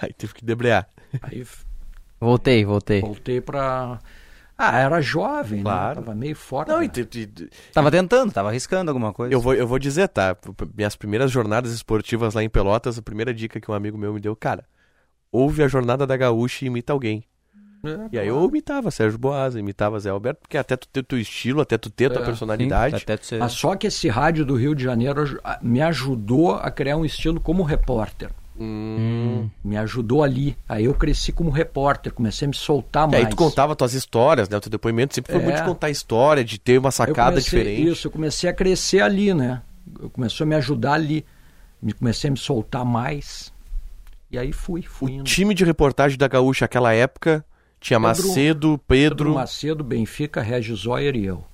Aí teve que debrear. aí Voltei, voltei. voltei para ah era jovem Claro. né tava meio forte Não, né? e te- Tava tentando, tava arriscando alguma coisa. eu, vou, eu vou dizer, tá? Minhas primeiras jornadas esportivas lá em Pelotas, a primeira dica que um amigo meu me deu, cara, ouve a jornada da Gaúcha e imita alguém. É, E aí eu imitava Sérgio Boas, imitava Zé Alberto, porque até tu ter teu estilo, até tu ter tua É, personalidade. Sim, até tu ser... Mas só que esse rádio do Rio de Janeiro me ajudou a criar um estilo como repórter. Hum. Me ajudou ali. Aí eu cresci como repórter, comecei a me soltar E mais. aí tu contava tuas histórias, né? O teu depoimento sempre foi É. muito de contar história, de ter uma sacada comecei- diferente. Isso, eu comecei a crescer ali, né? Eu começou a me ajudar ali. Me comecei a me soltar mais. E aí fui, fui O indo. time de reportagem da Gaúcha naquela época tinha Pedro- Macedo, Pedro Pedro. Macedo, Benfica, Regis Zoyer e eu.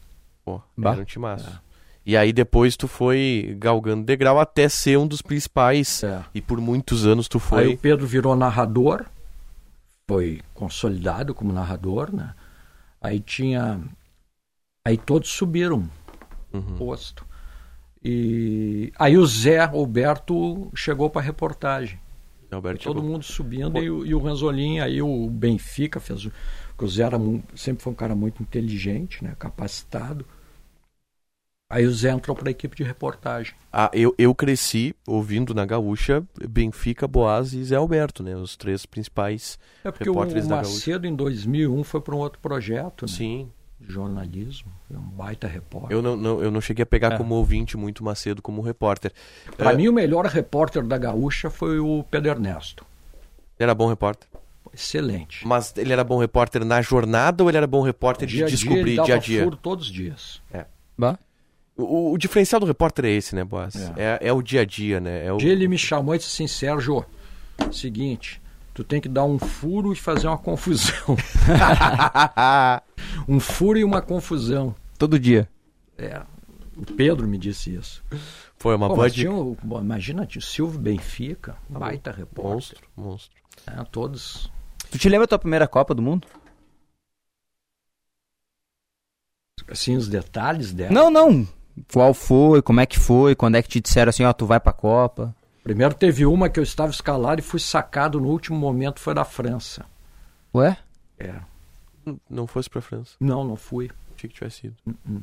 Pô, Bah. era um timaço. E aí depois tu foi galgando degrau até ser um dos principais. É. E por muitos anos tu Aí foi. o Pedro virou narrador, foi consolidado como narrador, né? Aí tinha. Aí todos subiram Uhum. posto. E aí o Zé Alberto chegou para reportagem. Alberto todo chegou. mundo subindo e, o- e o Ranzolin, aí o Benfica fez. o- O Cruzeiro era sempre foi um cara muito inteligente, né? capacitado. Aí o Zé entrou para a equipe de reportagem. Ah, eu, eu cresci ouvindo na Gaúcha Benfica, Boaz e Zé Alberto, né? Os três principais. É porque o Repórteres da Gaúcha. Macedo, em 2001, foi para um outro projeto né? Sim. de jornalismo. Foi um baita repórter. Eu não, não- eu não cheguei a pegar É. como ouvinte muito Macedo como repórter. Para É, mim, o melhor repórter da Gaúcha foi o Pedro Ernesto. Ele era bom repórter. Excelente. Mas ele era bom repórter na jornada ou ele era bom repórter de Dia a dia, descobrir dia a dia? furo todos os dias. Bah. O, o diferencial do repórter é esse, né, Boaz? É. É, é o dia a dia, né? É o... Um dia ele me chamou e disse assim, Sérgio, seguinte, tu tem que dar um furo e fazer uma confusão. um furo e uma confusão. Todo dia. É, o Pedro me disse isso. Foi uma Pô, boa dica. bom, imagina, tinha o Silvio Benfica, baita repórter. Monstro, monstro. né, todos. Tu te lembra da tua primeira Copa do Mundo? Assim, os detalhes dela. Não, não. Qual foi? Como é que foi? Quando é que te disseram assim, ó, tu vai pra Copa? Primeiro teve uma que eu estava escalado e fui sacado no último momento, foi da França. Ué? É. Não- Não fosse pra França. Não, não fui. Tinha que tivesse ido. Uh-uh.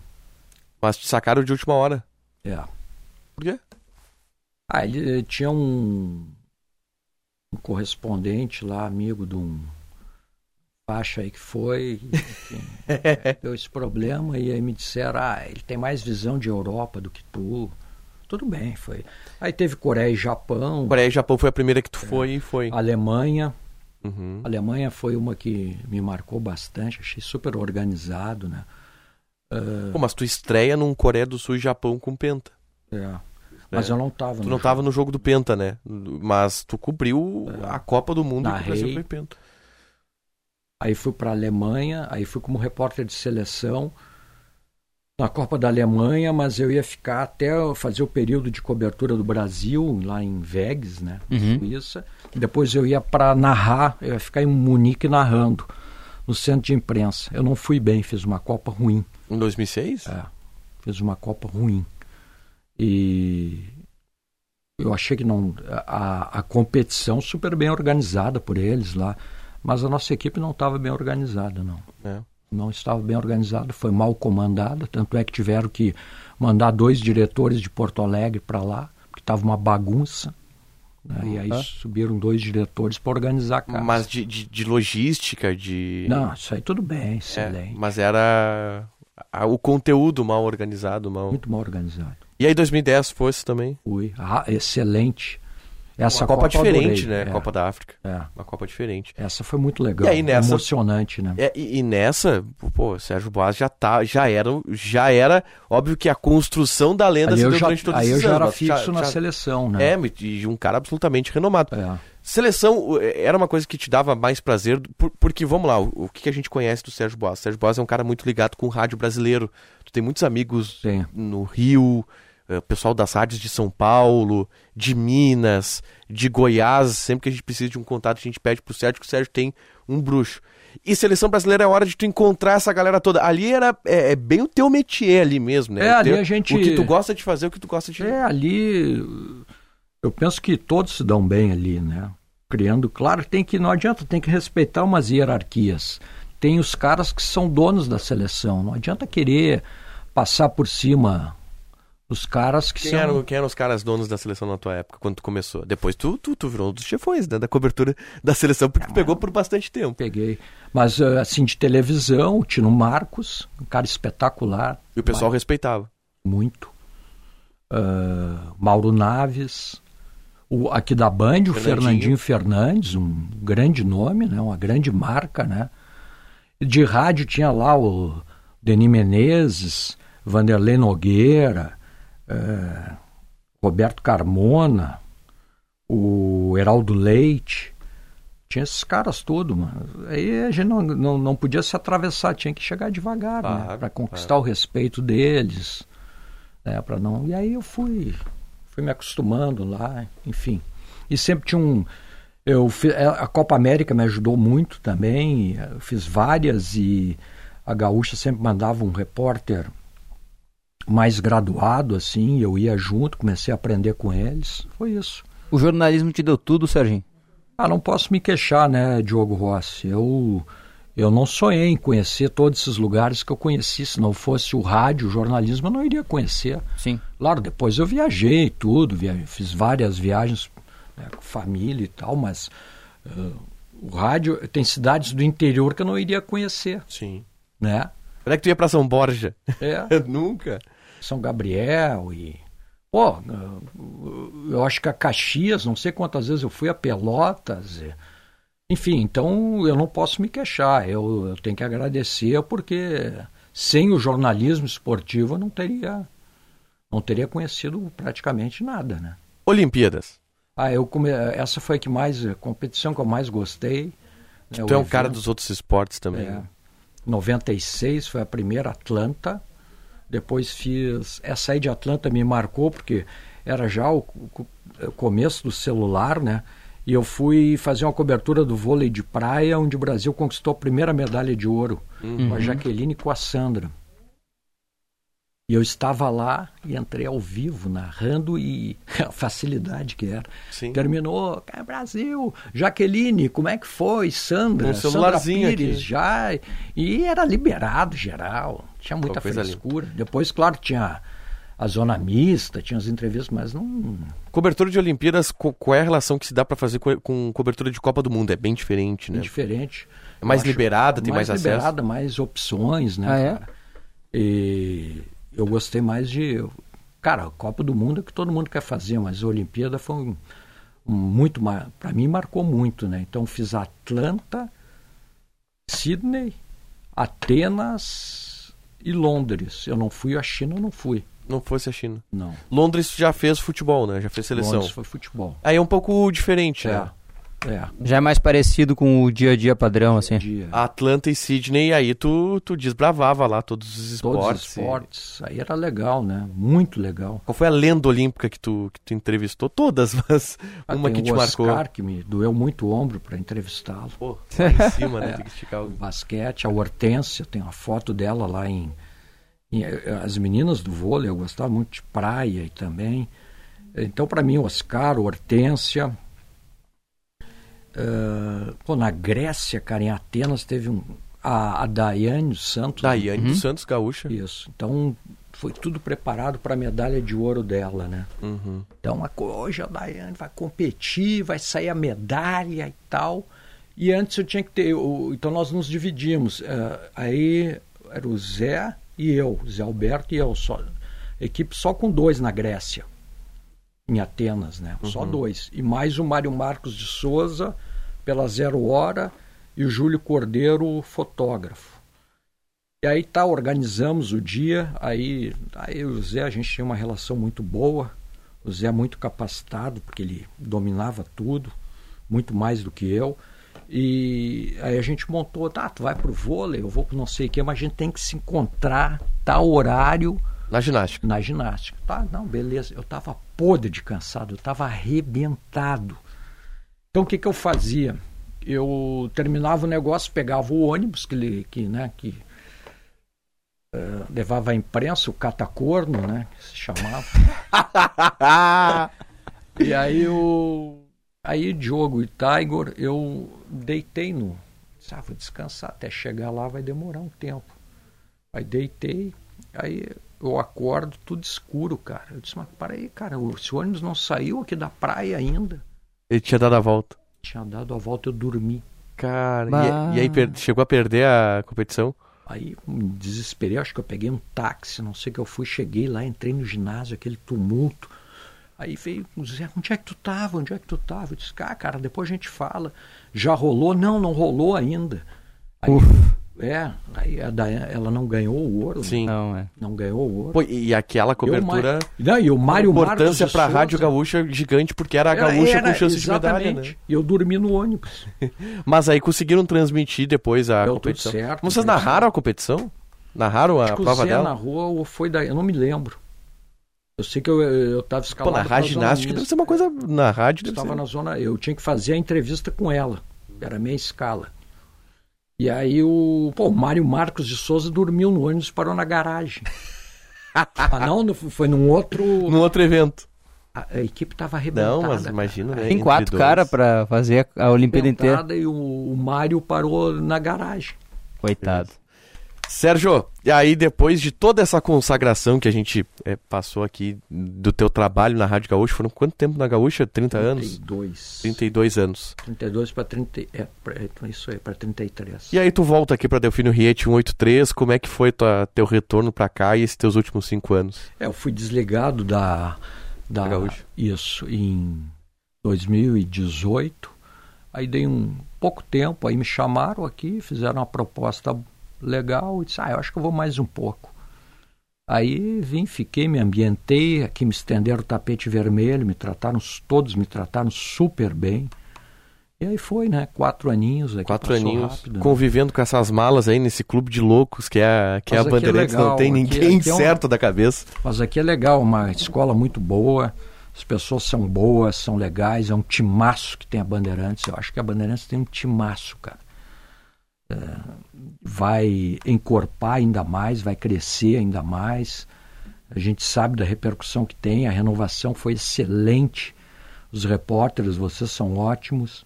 Mas te sacaram de última hora. É. Por quê? Ah, ele eh, tinha um, um correspondente lá, amigo de um faixa aí que foi, enfim, deu esse problema e aí me disseram, ah, ele tem mais visão de Europa do que tu. Tudo bem, foi. Aí teve Coreia e Japão, Coreia e Japão foi a primeira que tu foi e foi. Alemanha. Uhum. Alemanha foi uma que me marcou bastante, achei super organizado, né? Pô, mas tu estreia num Coreia do Sul e Japão com Penta. É. Mas É. eu não tava Tu não tava no jogo do Penta, né? Mas tu cobriu É. a Copa do Mundo e Narrei. o Brasil foi Penta. Aí fui para a Alemanha, aí fui como repórter de seleção na Copa da Alemanha, mas eu ia ficar até fazer o período de cobertura do Brasil, lá em Vegas, né? Uhum. Suíça. Depois eu ia para narrar, eu ia ficar em Munique narrando, no centro de imprensa. Eu não fui bem, fiz uma Copa ruim. Em 2006? É, fiz uma Copa ruim. E eu achei que não. A, a competição super bem organizada por eles lá, mas a nossa equipe não estava bem organizada, não. É. Não estava bem organizada, foi mal comandada, tanto é que tiveram que mandar dois diretores de Porto Alegre para lá, porque estava uma bagunça. né? E aí subiram dois diretores para organizar a casa. Mas de, de, de logística, de. Não, isso aí tudo bem, É, excelente. mas era o conteúdo mal organizado, mal. Muito mal organizado. E aí 2010 fosse também. Fui. Ah, excelente. Essa uma Copa, eu diferente, adorei. né? É, Copa da África. é. Uma Copa diferente. Essa foi muito legal. E aí, nessa- Emocionante, né? É, e, e nessa, pô, Sérgio Boas já tá, já era, já era, óbvio que a construção da lenda Aí se eu deu já, durante todos aí eu já anos, era fixo na seleção, né? É, e um cara absolutamente renomado. É. Seleção eh, era uma coisa que te dava mais prazer, por- porque, vamos lá, o, o que a gente conhece do Sérgio Boas? Sérgio Boas é um cara muito ligado com o rádio brasileiro. Tu tem muitos amigos Sim. no Rio, eh, pessoal das rádios de São Paulo, de Minas, de Goiás. Sempre que a gente precisa de um contato, a gente pede pro Sérgio, que o Sérgio tem um bruxo. E seleção brasileira é hora de tu encontrar essa galera toda. Ali era é, é bem o teu métier ali mesmo, né? É, O ali teu- a gente- O que tu gosta de fazer, o que tu gosta de. É, ali eu penso que todos se dão bem ali, né? Criando, claro, tem que não adianta, tem que respeitar umas hierarquias. Tem os caras que são donos da seleção, não adianta querer passar por cima dos caras que Quem, são eram, quem eram os caras donos da seleção na tua época, quando tu começou? Depois tu, tu, tu virou um dos chefões, né? Da cobertura da seleção, porque tu pegou por bastante tempo. peguei. Mas eh, assim de televisão, o Tino Marcos, um cara espetacular, E o pessoal respeitava. muito. Ah, Mauro Naves, o, aqui da Band, o Fernandinho. Fernandinho Fernandes, um grande nome, né, uma grande marca, né? De rádio tinha lá o Denis Menezes, Vanderlei Nogueira, eh, Roberto Carmona, o Heraldo Leite. Tinha esses caras todos, mano. Aí a gente não, não, não podia se atravessar, tinha que chegar devagar, né? Claro, Para conquistar o respeito deles. Né? Para não. E aí eu fui, fui me acostumando lá, enfim. E sempre tinha um. Eu fi- é, a Copa América me ajudou muito também. Eu fiz várias e a Gaúcha sempre mandava um repórter mais graduado, assim. Eu ia junto, comecei a aprender com eles. Foi isso. O jornalismo te deu tudo, Serginho? Ah, não posso me queixar, né, Diogo Rossi? Eu, eu não sonhei em conhecer todos esses lugares que eu conheci. Se não fosse o rádio, o jornalismo, eu não iria conhecer. Sim. Claro, depois eu viajei tudo, via fiz várias viagens né, com família e tal, mas uh, o rádio tem cidades do interior que eu não iria conhecer, Sim. né? Como é que tu ia pra São Borja? É, Nunca. São Gabriel e pô, eu acho que a Caxias, não sei quantas vezes eu fui a Pelotas, e- enfim, então eu não posso me queixar, eu, eu tenho que agradecer porque sem o jornalismo esportivo eu não teria não teria conhecido praticamente nada, né? Olimpíadas. Ah, eu come... essa foi a que mais a competição que eu mais gostei. né, Tu é o um cara evento. dos outros esportes também. É. né? 96 foi a primeira Atlanta. Depois fiz. Essa aí de Atlanta me marcou porque era já o, o- começo do celular, né? E eu fui fazer uma cobertura do vôlei de praia, onde o Brasil conquistou a primeira medalha de ouro, com a Jaqueline e com a Sandra. E eu estava lá e entrei ao vivo, narrando e a facilidade que era. Sim. Terminou, "Ah, Brasil, Jaqueline, como é que foi? Sandra, Um Sandra celularzinho Pires, aqui. já. E era liberado geral, tinha muita coisa frescura. Depois, claro, tinha a zona mista, tinha as entrevistas, mas não. Cobertura de Olimpíadas, qual é a relação que se dá pra fazer co- com, cobertura de Copa do Mundo? É bem diferente, né? diferente. É mais Eu liberada, tem mais, acesso. liberada, mais opções, né? Ah, é? cara? E eu gostei mais de. Cara, a Copa do Mundo é o que todo mundo quer fazer, mas a Olimpíada foi um, um muito mais. Para mim, marcou muito, né? Então, fiz Atlanta, Sydney, Atenas e Londres. Eu não fui à China, eu não fui. Não fosse a China. Não. Londres já fez futebol, né? Já fez seleção. Londres foi futebol. Aí é um pouco diferente, né? É. É. Já é mais parecido com o dia a dia padrão, assim. Dia. Atlanta e Sydney, aí tu, tu desbravava lá todos os Todos esportes. os esportes. Aí era legal, né? Muito legal. Qual foi a lenda olímpica que tu, que tu entrevistou? Todas, mas Ah, uma que te o marcou. Oscar, que me doeu muito o ombro para entrevistá-lo. Pô, lá em cima, É. né? Tem que esticar o... basquete, a Hortência, tem uma foto dela lá em, em- eh, As meninas do vôlei, eu gostava muito de praia e também. Então, para mim, Oscar, Hortência. Eh, pô, na Grécia, cara, em Atenas, teve um. A, a Daiane Santos. Daiane dos Santos Gaúcha. Isso. Então, foi tudo preparado para a medalha de ouro dela, né? Uhum. Então, a hoje a Daiane vai competir, vai sair a medalha e tal. E antes eu tinha que ter. o- então, nós nos dividimos. eh, aí era o Zé e eu, Zé Alberto e eu. Só, equipe só com dois na Grécia, em Atenas, né? Só dois. E mais o Mário Marcos de Souza, pela Zero Hora, e o Júlio Cordeiro, fotógrafo. E aí tá, organizamos o dia, aí, aí o Zé, a gente tinha uma relação muito boa. O Zé é muito capacitado, porque ele dominava tudo, muito mais do que eu. E aí a gente montou, tá, tu vai pro vôlei, eu vou pro não sei o quê, mas a gente tem que se encontrar tal horário Na ginástica. na ginástica. Tá, não, beleza. Eu tava podre de cansado, eu tava arrebentado. Então o que que eu fazia? Eu terminava o negócio, pegava o ônibus que, que, né, que eh, levava a imprensa, o catacorno, né, que se chamava. E aí o aí Diogo e Tiger, eu deitei no, ah, vou descansar até chegar lá vai demorar um tempo. Aí deitei, aí eu acordo tudo escuro, cara. Eu disse, mas para aí, cara, o- esse ônibus não saiu aqui da praia ainda. Ele tinha dado a volta. Tinha dado a volta, eu dormi. Cara, Bah. e, e aí per- chegou a perder a competição? Aí me desesperei, acho que eu peguei um táxi, não sei o que eu fui, cheguei lá, entrei no ginásio, aquele tumulto. Aí veio o Zé, onde é que tu tava? Onde é que tu tava? Eu disse, ah, cara, depois a gente fala. Já rolou? Não, não rolou ainda. Aí, é, aí a Daiane, ela não ganhou o ouro. né? Sim. Não, é. Não ganhou o ouro. Pô, e aquela cobertura. E o, Ma- não, e o Mário importância pra Souza- Rádio Gaúcha gigante, porque era a Era- gaúcha era, com chance de medalha, né? exatamente. E eu dormi no ônibus. Mas aí conseguiram transmitir depois a Deu tudo competição. certo, Vocês narraram a competição? Narraram a Acho prova Zé dela? narrou ou foi da. Eu não me lembro. Eu sei que eu, eu tava Pô, escalado. narrar pra zona ginástica deve ser uma coisa. Na rádio deve Estava ser. na zona. Eu tinha que fazer a entrevista com ela. Era a minha escala. E aí o. Pô, o Mário Marcos de Souza dormiu no ônibus e parou na garagem. ah, não, foi num outro. Num outro evento. A, a equipe estava arrebentada. Não, mas imagina, né? Tem quatro caras pra fazer a a Olimpíada inteira. E o, o Mário parou na garagem. Coitado. Sérgio, e aí depois de toda essa consagração que a gente é, passou aqui do teu trabalho na Rádio Gaúcha, foram quanto tempo na Gaúcha? 30 anos? 32. 32 anos. 32 para 30. É, pra- é isso aí, para 33. E aí tu volta aqui pra Delfino Riete 183, como é que foi tua, teu retorno pra cá e esses teus últimos cinco anos? É, eu fui desligado da. da Da Gaúcha. Isso, em 2018. Aí dei um pouco tempo, aí me chamaram aqui, fizeram uma proposta legal e disse, ah, eu acho que eu vou mais um pouco. Aí vim, fiquei, me ambientei, aqui me estenderam o tapete vermelho, me trataram, todos me trataram super bem. E aí foi, né? Quatro aninhos aqui. Quatro aninhos rápido, né? convivendo com essas malas aí nesse clube de loucos que é, a- que é a aqui é Bandeirantes, não legal, tem aqui- ninguém aqui é um- certo da cabeça. Mas aqui é legal, uma escola muito boa, as pessoas são boas, são legais, é um timaço que tem a Bandeirantes. Eu acho que a Bandeirantes tem um timaço, cara. É, vai encorpar ainda mais, vai crescer ainda mais. A gente sabe da repercussão que tem, a renovação foi excelente. Os repórteres, vocês são ótimos.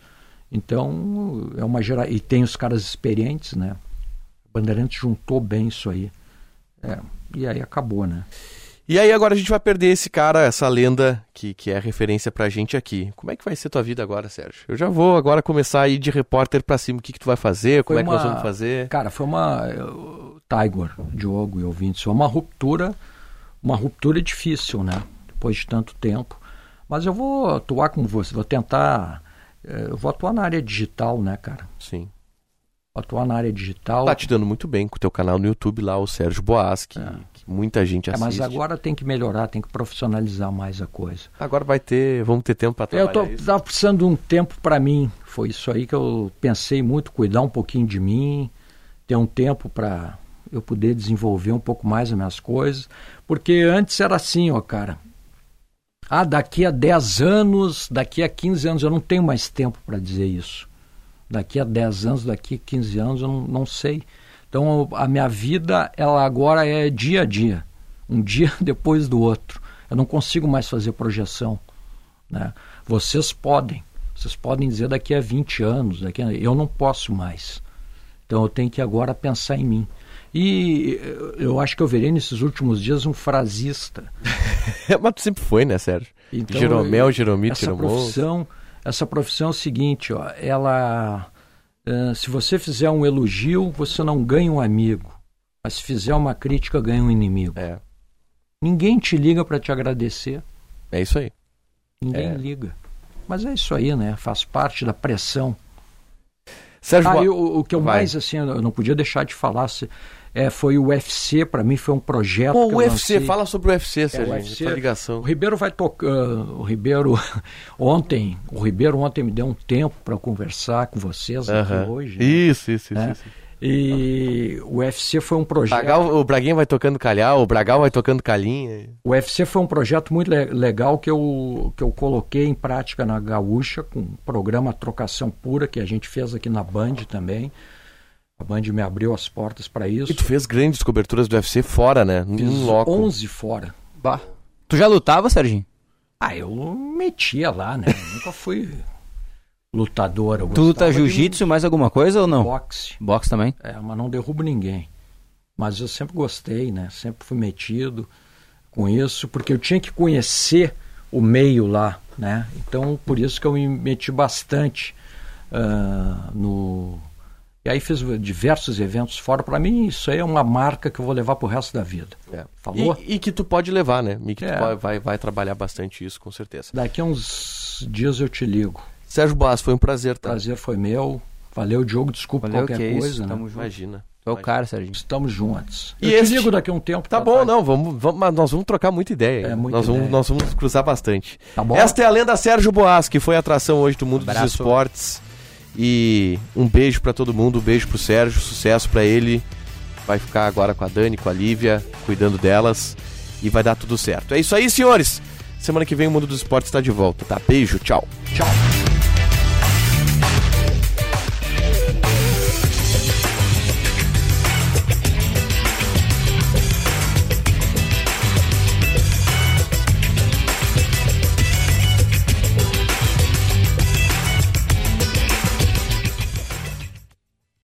Então, é uma gera... E tem os caras experientes, né? Bandeirantes juntou bem isso aí. É, e aí acabou, né? E aí agora a gente vai perder esse cara, essa lenda que, que é referência pra gente aqui. Como é que vai ser tua vida agora, Sérgio? Eu já vou agora começar a ir de repórter pra cima. O que, que tu vai fazer? Como Foi é que nós vamos fazer? Cara, foi uma. Tiger, Diogo e ouvintes, foi uma ruptura, uma ruptura difícil, né? Depois de tanto tempo. Mas eu vou atuar como você, vou tentar. eh, Eu vou atuar na área digital, né, cara? Sim. Vou atuar na área digital. Tá te dando muito bem com o teu canal no YouTube lá, o Sérgio Boas, que, que muita gente É, assiste. mas agora tem que melhorar, tem que profissionalizar mais a coisa. Agora vai ter, vamos ter tempo Eu trabalhar tô, isso. tava precisando de um tempo para mim. Foi isso aí que eu pensei muito, cuidar um pouquinho de mim, ter um tempo para eu poder desenvolver um pouco mais as minhas coisas. Porque antes era assim, ó, cara. Ah, daqui a 10 anos, daqui a 15 anos, eu não tenho mais tempo para dizer isso. Daqui a 10 anos, daqui a 15 anos, eu não, não sei. Então, a minha vida, ela agora é dia a dia. Um dia depois do outro. Eu não consigo mais fazer projeção. Né? Vocês podem. Vocês podem dizer daqui a 20 anos. Daqui a... Eu não posso mais. Então eu tenho que agora pensar em mim. E eu acho que eu verei nesses últimos dias um frasista. mas tu sempre foi, né, Sérgio? Então, Jeromel, Jeromito, essa profissão, essa profissão é o seguinte, ó, ela, eh, se você fizer um elogio, você não ganha um amigo, mas se fizer uma crítica, ganha um inimigo. É, Ninguém te liga para te agradecer, é isso aí. ninguém É. liga. Mas é isso aí, né? Faz parte da pressão. Sérgio Ah, Boas. e o, que eu Vai. mais assim, eu não podia deixar de falar, é, foi o UFC, para mim foi um projeto Pô, o UFC, lancei. fala sobre o UFC, Sérgio. UFC. tua ligação. O Ribeiro vai tocar. O Ribeiro ontem, o Ribeiro ontem me deu um tempo para conversar com vocês aqui Aham. hoje. né? Isso, isso, isso. É. isso. E o UFC foi um projeto. Bragal- o Braguinha vai tocando calhau, o Bragal vai tocando calinha. O UFC foi um projeto muito le- legal que eu, que eu coloquei em prática na Gaúcha, com o programa Trocação Pura, que a gente fez aqui na Band também. A Band me abriu as portas para isso. E tu fez grandes coberturas do UFC fora, né? Fiz Em loco. 11 fora. Bah. Tu já lutava, Serginho? Ah, eu metia lá, né? Nunca fui lutador. Eu Tu luta de um jiu-jitsu, mais alguma coisa ou não? Boxe. Boxe também? É, mas não derrubo ninguém. Mas eu sempre gostei, né? Sempre fui metido com isso, porque eu tinha que conhecer o meio lá, né? Então, por isso que eu me meti bastante ah, no... E aí fiz diversos eventos fora. Para mim, isso aí é uma marca que eu vou levar pro resto da vida. É. Falou? E, e que tu pode levar, né? E que É. tu vai, vai, trabalhar bastante isso, com certeza. Daqui a uns dias eu te ligo. Sérgio Boas, foi um prazer, tá? Prazer foi meu. Valeu, Diogo. Desculpa Valeu, qualquer que é coisa, isso. né? Tamo junto. Imagina. É o cara, Serginho. Estamos juntos. E eu este- te ligo daqui a um tempo. Tá bom, não, vamos, vamos, mas nós vamos trocar muita ideia. É, muita nós, vamos, ideia. nós vamos cruzar bastante. Tá bom? Esta é a lenda Sérgio Boas, que foi a atração hoje do mundo dos Abraço. esportes. E um beijo pra todo mundo, um beijo pro Sérgio, sucesso pra ele. Vai ficar agora com a Dani, com a Lívia, cuidando delas. E vai dar tudo certo. É isso aí, senhores. Semana que vem o mundo dos esportes está de volta, tá? Beijo, tchau. Tchau.